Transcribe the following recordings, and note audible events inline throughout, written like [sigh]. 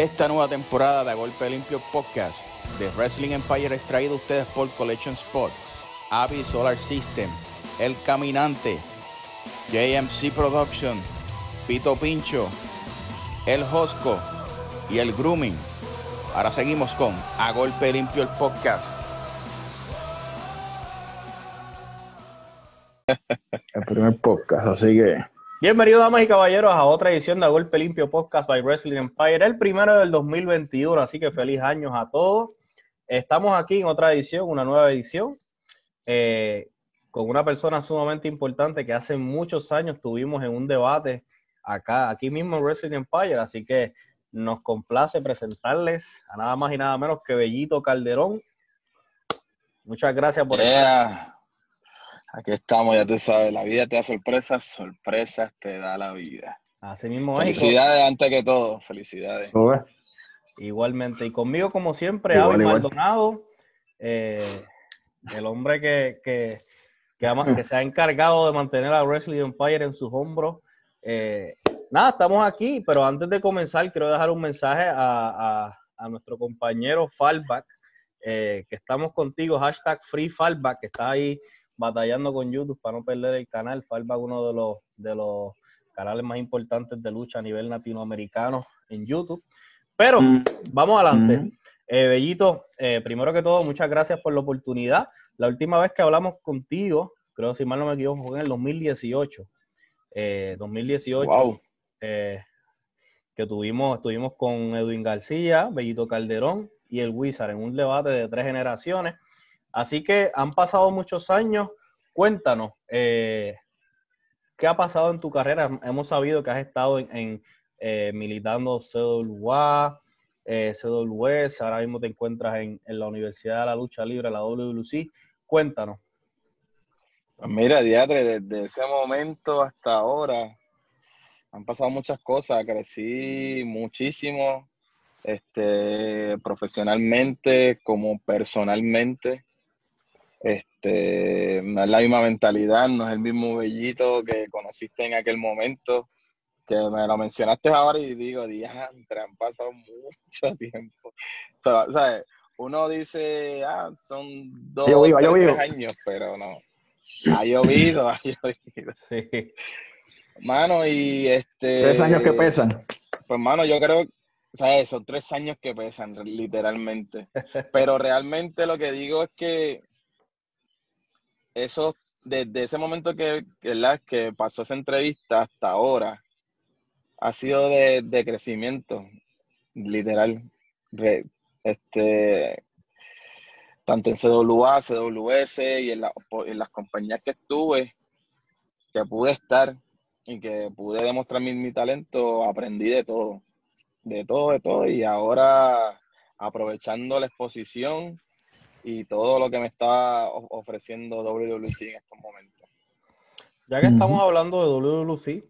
Esta nueva temporada de A Golpe Limpio Podcast de Wrestling Empire es traído a ustedes por Collection Spot, Avi Solar System, El Caminante, JMC Production, Pito Pincho, El Josco y El Grooming. Ahora seguimos con A Golpe Limpio el Podcast. El primer podcast, así que Bienvenidos, damas y caballeros, a otra edición de Golpe Limpio Podcast by Wrestling Empire, el primero del 2021, así que feliz años a todos. Estamos aquí en otra edición, una nueva edición, eh, con una persona sumamente importante que hace muchos años tuvimos en un debate acá, aquí mismo en Wrestling Empire, así que nos complace presentarles a nada más y nada menos que Bellito Calderón. Muchas gracias por Yeah. Aquí estamos, ya tú sabes, la vida te da sorpresas, sorpresas te da la vida. Así mismo es. Felicidades antes que todo, felicidades. Igualmente. Y conmigo, como siempre, Igual, Avi igual. Maldonado, eh, el hombre que, que, que, ama- que se ha encargado de mantener a Wrestling Empire en sus hombros. Eh, nada, estamos aquí, pero antes de comenzar, quiero dejar un mensaje a, a- a nuestro compañero Fallback, eh, que estamos contigo, hashtag Free Fallback, que está ahí batallando con YouTube para no perder el canal. Fallback, uno de los, de los canales más importantes de lucha a nivel latinoamericano en YouTube. Pero Mm, vamos adelante. mm. Eh, Bellito, eh, primero que todo, muchas gracias por la oportunidad. La última vez que hablamos contigo, creo si mal no me equivoco, fue en el 2018. Eh, 2018, Wow. eh, que tuvimos, estuvimos con Edwin García, Bellito Calderón y el Wizard en un debate de tres generaciones. Así que han pasado muchos años. Cuéntanos, eh, ¿qué ha pasado en tu carrera? Hemos sabido que has estado en, en, eh, militando CWA, eh, CWS, ahora mismo te encuentras en, en la Universidad de la Lucha Libre, la WLC. Cuéntanos. Pues mira, diatre, desde ese momento hasta ahora han pasado muchas cosas, crecí muchísimo, este, profesionalmente como personalmente. Este, no es la misma mentalidad, no es el mismo bellito que conociste en aquel momento, que me lo mencionaste ahora y digo, diantre, han pasado mucho [laughs] tiempo. O sea, ¿sabes? Uno dice, ah, son dos, tres años, pero no. Ha llovido, [laughs] ha llovido. Sí. Mano, y este. Tres años que pesan. Pues, mano, yo creo, ¿sabes? Son tres años que pesan, literalmente. [laughs] Pero realmente lo que digo es que eso, desde ese momento que, ¿verdad? que pasó esa entrevista hasta ahora, ha sido de, de crecimiento, literal. Este, tanto en CWA, CWS y en, en las compañías que estuve, que pude estar y que pude demostrar mi, mi talento, aprendí de todo, de todo, de todo, y ahora aprovechando la exposición y todo lo que me está ofreciendo WWC en estos momentos. Ya que estamos hablando de WWC,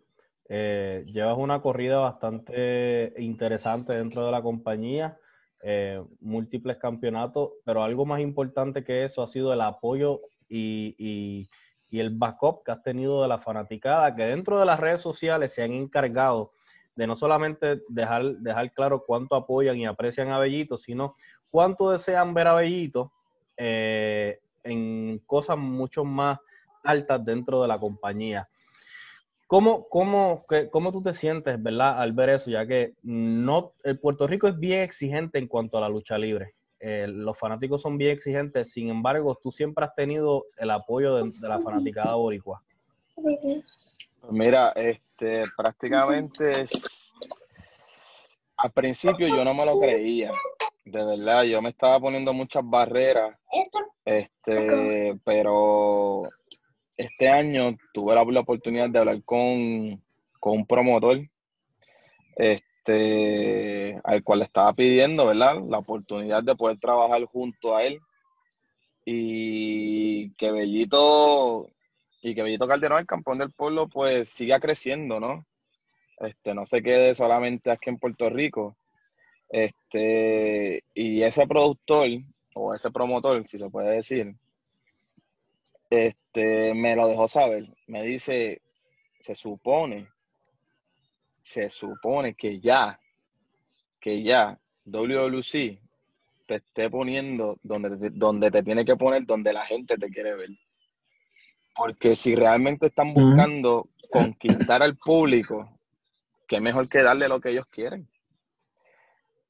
eh, llevas una corrida bastante interesante dentro de la compañía, eh, múltiples campeonatos, pero algo más importante que eso ha sido el apoyo y, y- y el backup que has tenido de la fanaticada, que dentro de las redes sociales se han encargado de no solamente dejar, dejar claro cuánto apoyan y aprecian a Bellito, sino cuánto desean ver a Bellito eh, en cosas mucho más altas dentro de la compañía. ¿Cómo, cómo, qué- cómo tú te sientes, verdad, al ver eso? Ya que no, el Puerto Rico es bien exigente en cuanto a la lucha libre. Eh, los fanáticos son bien exigentes, sin embargo, tú siempre has tenido el apoyo de, la fanaticada boricua. Mira, este, prácticamente al principio yo no me lo creía, de verdad, yo me estaba poniendo muchas barreras, este, pero este año tuve la, la oportunidad de hablar con, con un promotor, este, al cual le estaba pidiendo, ¿verdad? La oportunidad de poder trabajar junto a él y que Bellito y que Bellito Calderón, el campeón del pueblo, pues siga creciendo, ¿no? Este, no se quede solamente aquí en Puerto Rico. Este, y ese productor, o ese promotor, si se puede decir, este, me lo dejó saber. Me dice, se supone, se supone que ya que ya WWC te esté poniendo donde, donde te tiene que poner, donde la gente te quiere ver. Porque si realmente están buscando conquistar al público, qué mejor que darle lo que ellos quieren.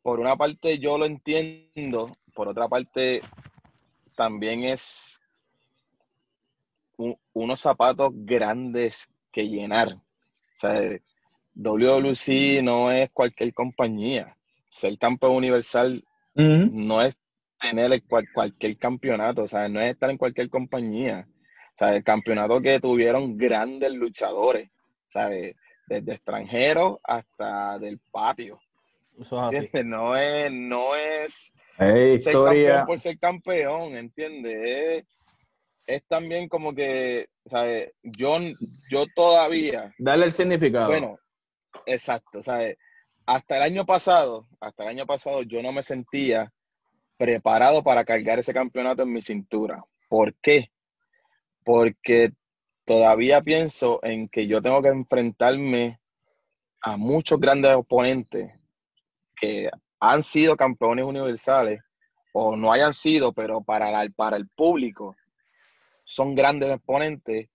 Por una parte yo lo entiendo, por otra parte también es unos zapatos grandes que llenar. O sea, WWC no es cualquier compañía. Ser campeón universal no es tener cualquier campeonato, o sea, no es estar en cualquier compañía. O sea, el campeonato que tuvieron grandes luchadores, ¿sabes? Desde extranjeros hasta del patio. No es, no es ser campeón por ser campeón, ¿entiendes? Es, también como que, ¿sabes? Yo, yo todavía. Dale el significado. Bueno, exacto, ¿sabes? hasta el año pasado, hasta el año pasado yo no me sentía preparado para cargar ese campeonato en mi cintura. ¿Por qué? Porque todavía pienso en que yo tengo que enfrentarme a muchos grandes oponentes que han sido campeones universales o no hayan sido, pero para, para el público son grandes exponentes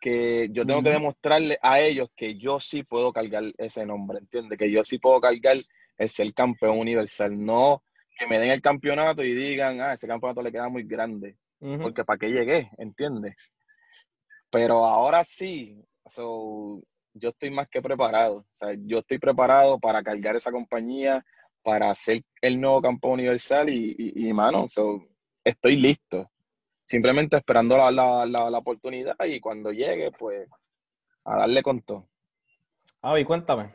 que yo tengo que demostrarle a ellos que yo sí puedo cargar ese nombre, ¿entiendes? Que yo sí puedo cargar el ser campeón universal, no que me den el campeonato y digan, ah, ese campeonato le queda muy grande, porque para qué llegué, ¿entiendes? Pero ahora sí, yo estoy más que preparado, yo estoy preparado para cargar esa compañía, para ser el nuevo campeón universal y, y, y mano, estoy listo simplemente esperando la, la, oportunidad y cuando llegue, pues a darle con todo. Avi, cuéntame.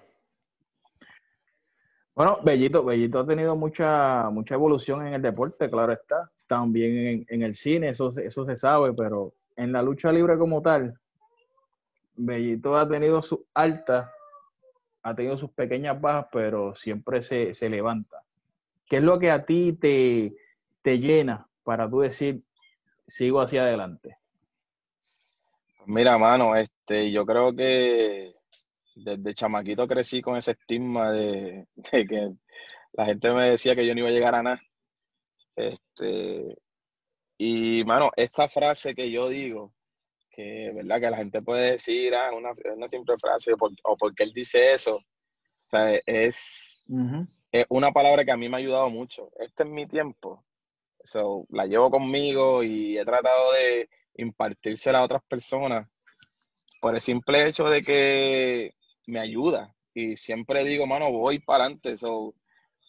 Bueno, Bellito, Bellito ha tenido mucha, mucha evolución en el deporte, claro está. También en, el cine, eso, eso se sabe, pero en la lucha libre como tal, Bellito ha tenido sus altas, ha tenido sus pequeñas bajas, pero siempre se, se levanta. ¿Qué es lo que a ti te, te llena para tú decir, sigo hacia adelante? Mira, mano, este, yo creo que desde chamaquito crecí con ese estigma de, que la gente me decía que yo no iba a llegar a nada. Este, y, mano, esta frase que yo digo, que, ¿verdad? Que la gente puede decir, ah, una, una simple frase, o, porque él dice eso, o sea, es, es una palabra que a mí me ha ayudado mucho. Este es mi tiempo. So, la llevo conmigo y he tratado de impartírsela a otras personas por el simple hecho de que me ayuda. Y siempre digo, mano, voy para adelante. So,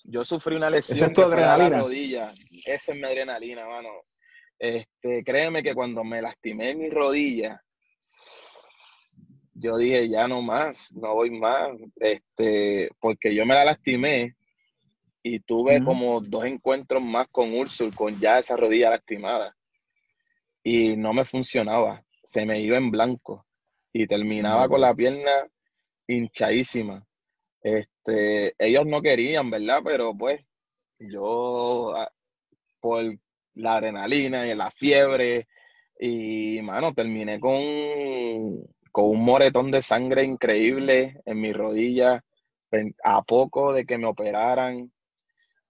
yo sufrí una lesión en la rodilla. Esa es mi adrenalina, mano. Este, créeme que cuando me lastimé mi rodilla, yo dije, ya no más, no voy más. Este, porque yo me la lastimé y tuve como dos encuentros más con Ursul, con ya esa rodilla lastimada. Y no me funcionaba, se me iba en blanco y terminaba con la pierna hinchadísima. Este, ellos no querían, ¿verdad? Pero pues yo, ah, por la adrenalina y la fiebre, y mano, terminé con, con un moretón de sangre increíble en mi rodilla, a poco de que me operaran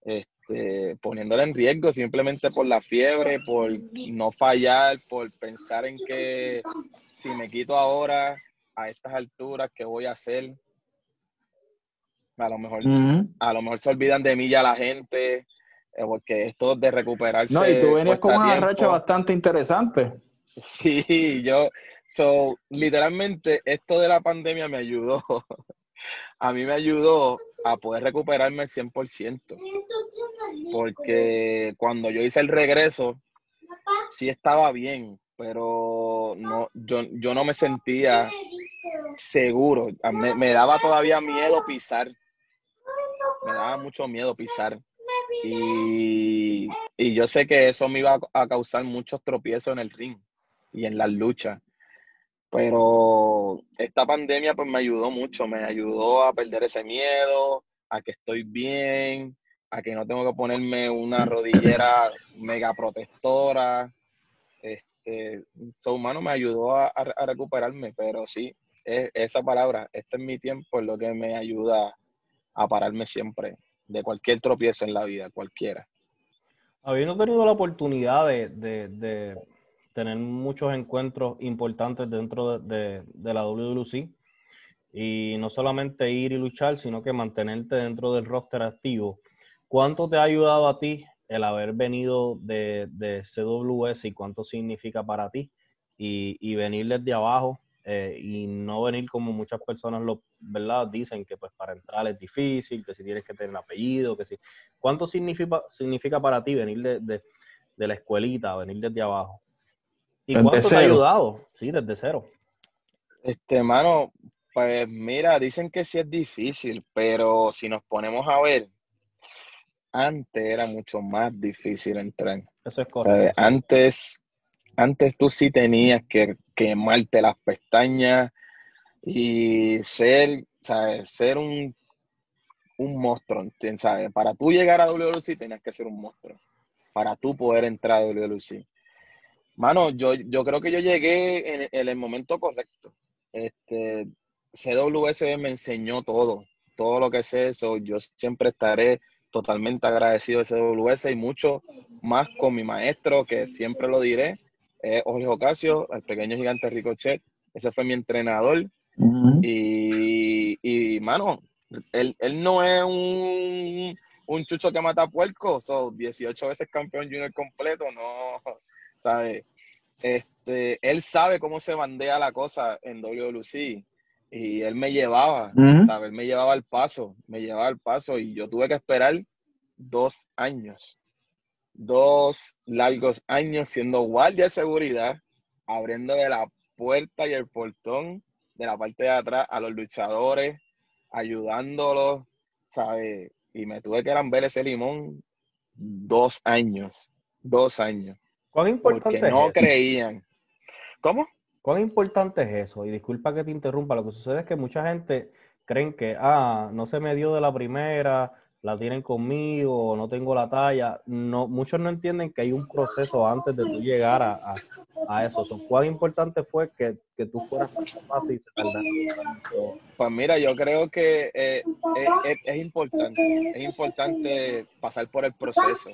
este, poniéndola en riesgo simplemente por la fiebre, por no fallar, por pensar en que si me quito ahora a estas alturas, ¿qué voy a hacer? A lo mejor, a lo mejor se olvidan de mí ya la gente, porque esto de recuperarse. No, y tú venías con una racha bastante interesante. Sí, yo, so, literalmente, esto de la pandemia me ayudó. [laughs] a mí me ayudó a poder recuperarme el 100%. Porque cuando yo hice el regreso, sí estaba bien, pero no, yo, yo no me sentía seguro. Me, daba todavía miedo pisar. Me daba mucho miedo pisar. Y, y yo sé que eso me iba a causar muchos tropiezos en el ring y en las luchas. Pero esta pandemia pues me ayudó mucho, me ayudó a perder ese miedo, a que estoy bien, a que no tengo que ponerme una rodillera mega protectora. Este, su humano me ayudó a, recuperarme, pero sí, es, esa palabra, este es mi tiempo, es lo que me ayuda a pararme siempre de cualquier tropiezo en la vida, cualquiera. Habiendo tenido la oportunidad de, tener muchos encuentros importantes dentro de, de, la WWC, y no solamente ir y luchar, sino que mantenerte dentro del roster activo, ¿cuánto te ha ayudado a ti el haber venido de, de CWS y cuánto significa para ti? Y, y venir desde abajo eh, y no venir como muchas personas lo verdad dicen que pues para entrar es difícil, que si tienes que tener apellido, que si ¿cuánto significa significa para ti venir de, de, la escuelita, venir desde abajo? ¿Y cuánto te ha ayudado? Sí, desde cero. Este, hermano, pues mira, dicen que sí es difícil, pero si nos ponemos a ver, antes era mucho más difícil entrar. Eso es correcto. antes antes tú sí tenías que quemarte las pestañas y ser, ¿sabes? Ser un, un monstruo, ¿sabes? Para tú llegar a WLC tenías que ser un monstruo. Para tú poder entrar a WLC. Mano, yo, yo creo que yo llegué en, el momento correcto. Este, CWS me enseñó todo, todo lo que sé eso. Yo siempre estaré totalmente agradecido de CWS y mucho más con mi maestro, que siempre lo diré, es Jorge Ocasio, el pequeño gigante Ricochet. Ese fue mi entrenador. y, y, mano, él, no es un, un, chucho que mata puercos, son 18 veces campeón junior completo, no, [laughs] ¿sabes? Este, él sabe cómo se bandea la cosa en WLC y él me llevaba, ¿sabes? Él me llevaba al paso, me llevaba al paso y yo tuve que esperar dos años dos largos años siendo guardia de seguridad, abriendo de la puerta y el portón de la parte de atrás a los luchadores, ayudándolos, ¿sabes? Y me tuve que ver ese limón dos años, dos años. ¿Cuán importante porque no creían. ¿Cómo? ¿Cuán importante es eso? Y disculpa que te interrumpa, lo que sucede es que mucha gente creen que, ah, no se me dio de la primera, la tienen conmigo, no tengo la talla. No, muchos no entienden que hay un proceso antes de tú llegar a, a, eso. ¿Cuán importante fue que, que tú fueras fácil? Pues mira, yo creo que eh, eh, es, importante, es importante pasar por el proceso,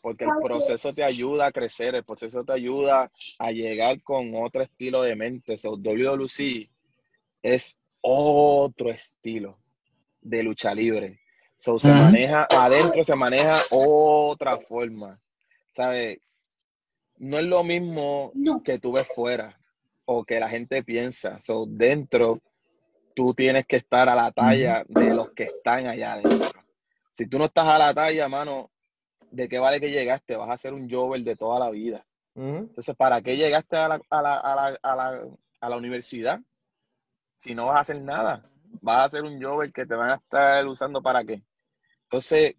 porque el proceso te ayuda a crecer, el proceso te ayuda a llegar con otro estilo de mente. So, WWC es otro estilo de lucha libre So, se maneja adentro, se maneja otra forma. ¿Sabes? No es lo mismo que tú ves fuera o que la gente piensa. So, dentro, tú tienes que estar a la talla de los que están allá adentro. Si tú no estás a la talla, mano, ¿de qué vale que llegaste? Vas a ser un jover de toda la vida. Entonces, ¿para qué llegaste a la, a, la, a, la, a, la, a la universidad si no vas a hacer nada? Vas a ser un jover que te van a estar usando para qué. Entonces,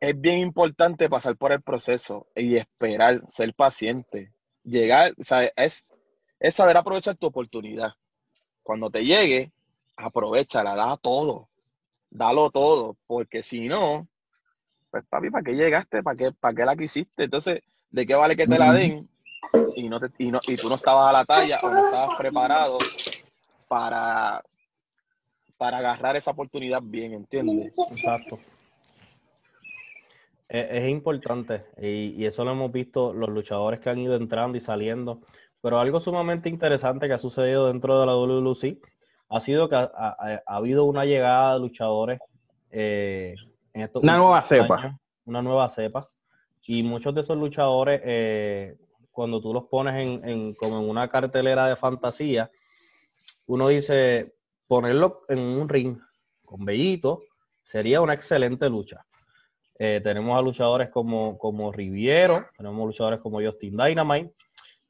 es bien importante pasar por el proceso y esperar, ser paciente. Llegar, o sea, es, es saber aprovechar tu oportunidad. Cuando te llegue, aprovechala, da todo, dalo todo, porque si no, pues papi, ¿para qué llegaste? ¿Para qué, para qué la quisiste? Entonces, ¿de qué vale que te la den? Y, no te, y, no, y tú no estabas a la talla o no estabas preparado para, para agarrar esa oportunidad bien, ¿entiendes? Exacto. Es, importante y, eso lo hemos visto los luchadores que han ido entrando y saliendo. Pero algo sumamente interesante que ha sucedido dentro de la WLC ha sido que ha, habido una llegada de luchadores eh, en estos una nueva cepa. Una nueva cepa. Y muchos de esos luchadores, eh, cuando tú los pones en, en, como en una cartelera de fantasía, uno dice, ponerlo en un ring con Bellito sería una excelente lucha. Eh, tenemos a luchadores como, como Riviero, tenemos luchadores como Justin Dynamite.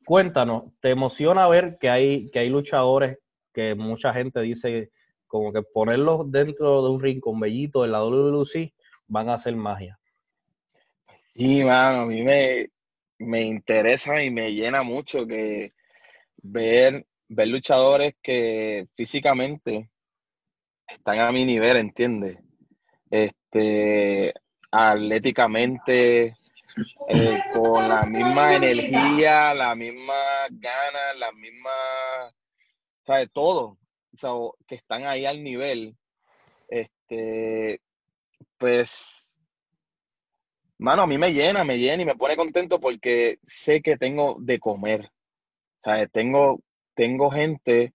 Cuéntanos, ¿te emociona ver que hay, que hay luchadores que mucha gente dice como que ponerlos dentro de un ring con Bellito en la WWC van a hacer magia? Sí, mano, a mí me, me interesa y me llena mucho que ver ver luchadores que físicamente están a mi nivel, ¿entiendes? Este, atléticamente, eh, con la misma energía, la misma ganas, la misma, ¿sabes? Todo, o que están ahí al nivel, este, pues, mano, a mí me llena, me llena y me pone contento porque sé que tengo de comer. sea, Tengo, tengo gente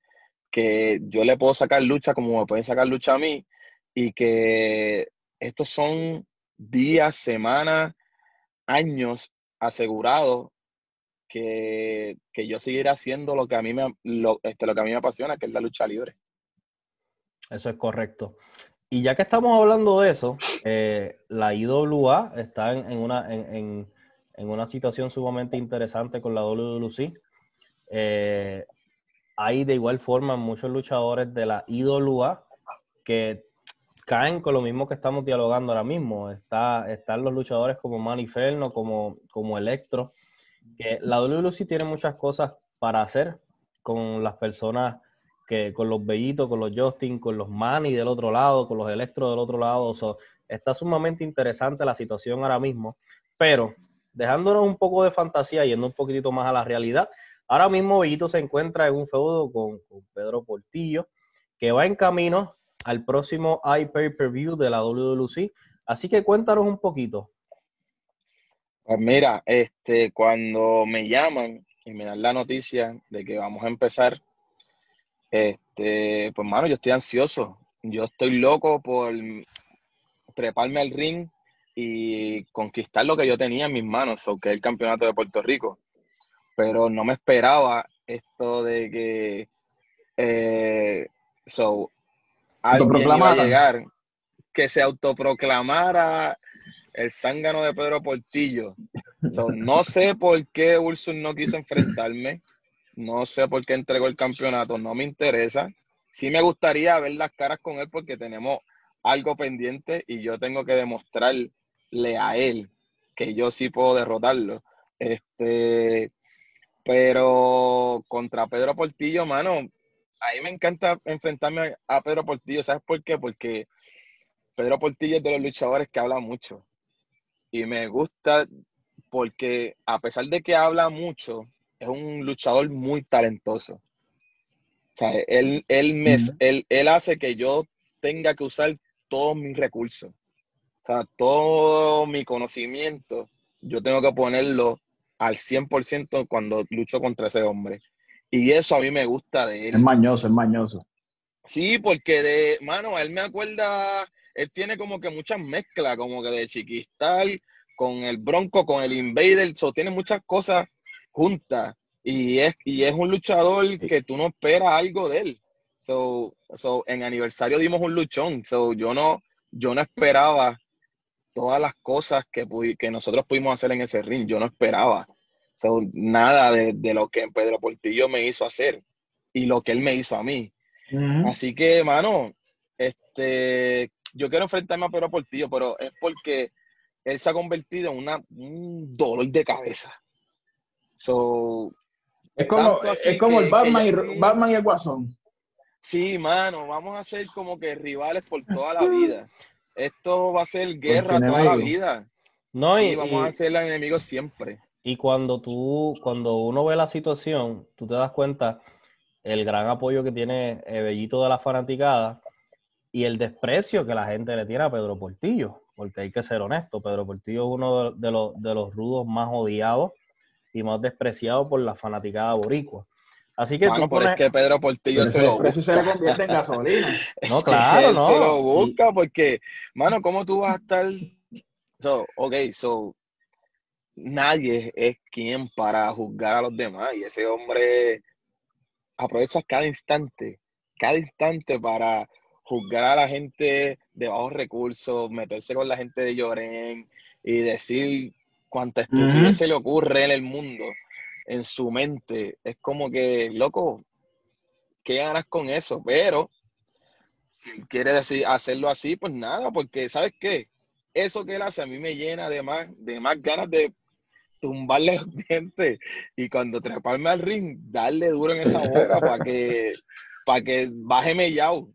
que yo le puedo sacar lucha como me pueden sacar lucha a mí y que estos son días, semanas, años asegurados que, yo seguiré haciendo lo que a mí me lo, este, lo que a mí me apasiona, que es la lucha libre. Eso es correcto. Y ya que estamos hablando de eso, eh, la IWA está en, una, en, una situación sumamente interesante con la WWC. Eh, hay de igual forma muchos luchadores de la IWA que caen con lo mismo que estamos dialogando ahora mismo. Está, están los luchadores como Maniferno, como, como Electro, que la WWC tiene muchas cosas para hacer con las personas que con los bellitos, con los Justin, con los Manny del otro lado, con los Electro del otro lado. está sumamente interesante la situación ahora mismo, pero dejándonos un poco de fantasía, yendo un poquitito más a la realidad, ahora mismo Bellito se encuentra en un feudo con, Pedro Portillo, que va en camino al próximo iPay Per View de la WWC. Así que cuéntanos un poquito. Pues mira, este, cuando me llaman y me dan la noticia de que vamos a empezar, este, pues mano, yo estoy ansioso. Yo estoy loco por treparme al ring y conquistar lo que yo tenía en mis manos, que es el campeonato de Puerto Rico. Pero no me esperaba esto de que eh, so, alguien iba a llegar que se autoproclamara el zángano de Pedro Portillo. no sé por qué Ursus no quiso enfrentarme. No sé por qué entregó el campeonato. No me interesa. Sí me gustaría ver las caras con él porque tenemos algo pendiente y yo tengo que demostrarle a él que yo sí puedo derrotarlo. Este, pero contra Pedro Portillo, mano, a mí me encanta enfrentarme a Pedro Portillo. ¿Sabes por qué? Porque Pedro Portillo es de los luchadores que habla mucho y me gusta porque a pesar de que habla mucho, es un luchador muy talentoso. O sea, él, él, me, él, él hace que yo tenga que usar todos mis recursos. O sea, todo mi conocimiento, yo tengo que ponerlo al 100% cuando lucho contra ese hombre. Y eso a mí me gusta de él. Es mañoso, es mañoso. Sí, porque de, mano, él me acuerda él tiene como que muchas mezclas, como que de chiquistal con el Bronco, con el Invader, so, tiene muchas cosas juntas. Y es, y es un luchador que tú no esperas algo de él. So, so, en aniversario dimos un luchón. So, yo no, yo no esperaba todas las cosas que, que nosotros pudimos hacer en ese ring. Yo no esperaba. So, nada de, de, lo que Pedro Portillo me hizo hacer y lo que él me hizo a mí. Así que, mano, este, yo quiero enfrentarme a Pedro Portillo, pero es porque él se ha convertido en una, un dolor de cabeza. So, es como, es como el Batman, y, Batman y el Guasón. Sí, mano, vamos a ser como que rivales por toda la vida. Esto va a ser guerra toda la vida. No, y, vamos a ser enemigos siempre. Y cuando tú, cuando uno ve la situación, tú te das cuenta el gran apoyo que tiene Bellito de la fanaticada y el desprecio que la gente le tiene a Pedro Portillo, porque hay que ser honesto, Pedro Portillo es uno de, los, de los rudos más odiados y más despreciados por la fanaticada boricua. Así que tú pones... que Pedro Portillo se lo busca. se le convierte en gasolina. [laughs] no, claro, no. [laughs] Se lo busca porque, mano, ¿cómo tú vas a estar? So, ok, so, nadie es quien para juzgar a los demás y ese hombre aprovecha cada instante, cada instante para juzgar a la gente de bajos recursos, meterse con la gente de Lloren y decir cuánta estupidez se le ocurre en el mundo, en su mente. Es como que, loco, ¿qué ganas con eso? Pero si quiere decir hacerlo así, pues nada, porque ¿sabes qué? Eso que él hace a mí me llena de más, de más ganas de tumbarle los [laughs] dientes y cuando treparme al ring, darle duro en esa boca para que, [laughs] para que baje mellao.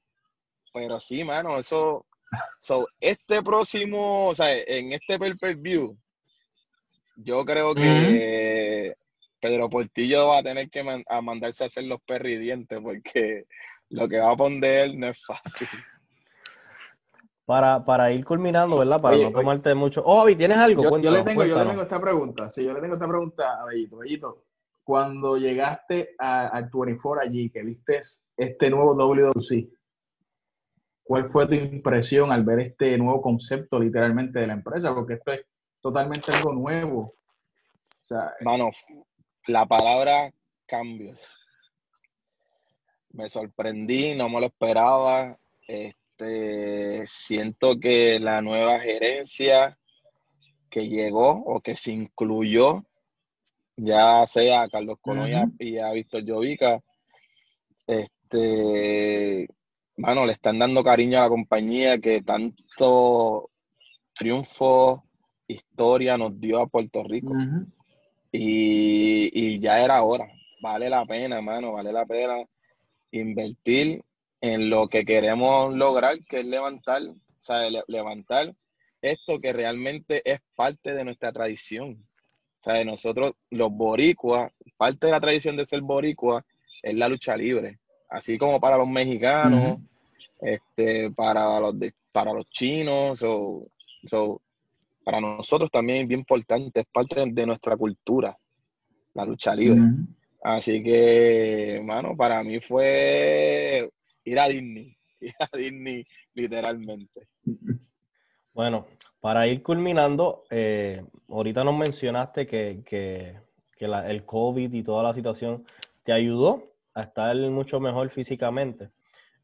Pero sí, mano, eso. So, este próximo, o sea, en este pay per view, yo creo que Pedro Portillo va a tener que mandarse a hacer los perridientes porque lo que va a poner no es fácil. para, para ir culminando, ¿verdad? Para Oye, no oye. tomarte mucho. Oh, Avi, ¿tienes algo? Yo, yo le tengo, yo le tengo esta pregunta. Sí, yo le tengo esta pregunta a Bellito. Bellito, cuando llegaste a- al 24 allí, que viste este nuevo WWC, ¿cuál fue tu impresión al ver este nuevo concepto literalmente de la empresa? Porque esto es totalmente algo nuevo. O sea, Mano, la palabra cambios. Me sorprendí, no me lo esperaba. Este, siento que la nueva gerencia que llegó o que se incluyó, ya sea a Carlos Colón y a- Ujú. y a Víctor Llovica, este, mano, le están dando cariño a la compañía que tanto triunfo, historia nos dio a Puerto Rico. Y, y ya era hora. Vale la pena, mano, vale la pena invertir en lo que queremos lograr, que es levantar, o sea, le- levantar esto que realmente es parte de nuestra tradición. O sea, nosotros, los boricuas, parte de la tradición de ser boricua es la lucha libre. Así como para los mexicanos, este, para los, de- para los chinos, so- so, para nosotros también es bien importante, es parte de nuestra cultura, la lucha libre. Así que, hermano, para mí fue ir a Disney, [laughs] ir a Disney literalmente. Bueno, para ir culminando, eh, ahorita nos mencionaste que, que- que la- el COVID y toda la situación te ayudó a estar mucho mejor físicamente,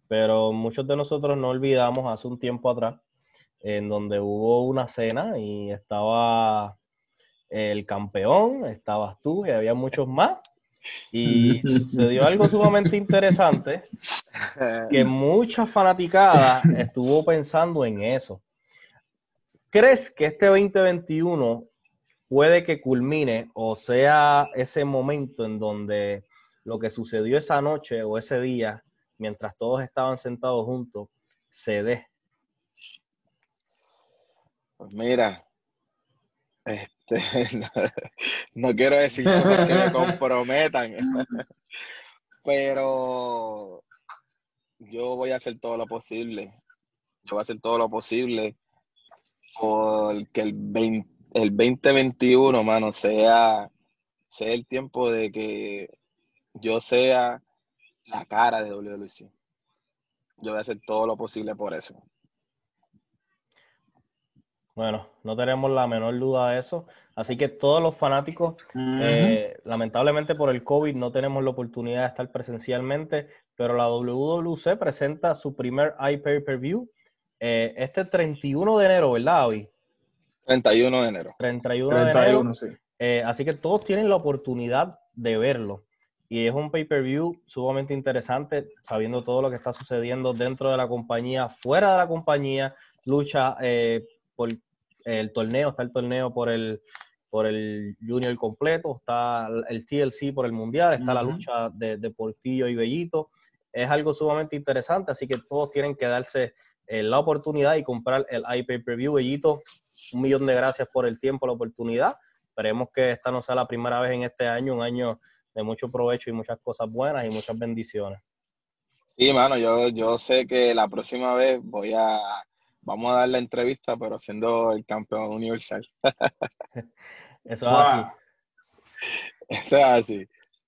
pero muchos de nosotros no olvidamos hace un tiempo atrás en donde hubo una cena y estaba el campeón, estabas tú y había muchos más. Y sucedió algo sumamente interesante [laughs] que mucha fanaticada estuvo pensando en eso. ¿Crees que este 2021 puede que culmine o sea ese momento en donde lo que sucedió esa noche o ese día, mientras todos estaban sentados juntos, se dé? Pues mira, este, [laughs] no, quiero decir cosas que me comprometan, [laughs] pero yo voy a hacer todo lo posible. Yo voy a hacer todo lo posible porque el 20, el 2021, mano, sea, sea el tiempo de que yo sea la cara de WWC. Yo voy a hacer todo lo posible por eso. Bueno, no tenemos la menor duda de eso. Así que todos los fanáticos, eh, lamentablemente por el COVID no tenemos la oportunidad de estar presencialmente, pero la WWC presenta su primer iPay-Per-View eh, este 31 de enero, ¿verdad, Avi? 31 de enero. 31 de enero. 31, sí. Eh, así que todos tienen la oportunidad de verlo. Y es un pay-per-view sumamente interesante, sabiendo todo lo que está sucediendo dentro de la compañía, fuera de la compañía, lucha eh, por el torneo, está el torneo por el, por el Junior completo, está el TLC por el Mundial, está la Ujú. lucha de, de Portillo y Bellito. Es algo sumamente interesante, así que todos tienen que darse eh, la oportunidad y comprar el iPay-Per-View. Bellito, un millón de gracias por el tiempo, la oportunidad. Esperemos que esta no sea la primera vez en este año, un año de mucho provecho y muchas cosas buenas y muchas bendiciones. Sí, mano, yo, yo sé que la próxima vez voy a, vamos a dar la entrevista, pero siendo el campeón universal. [laughs] Eso es Wow. así. Eso es así.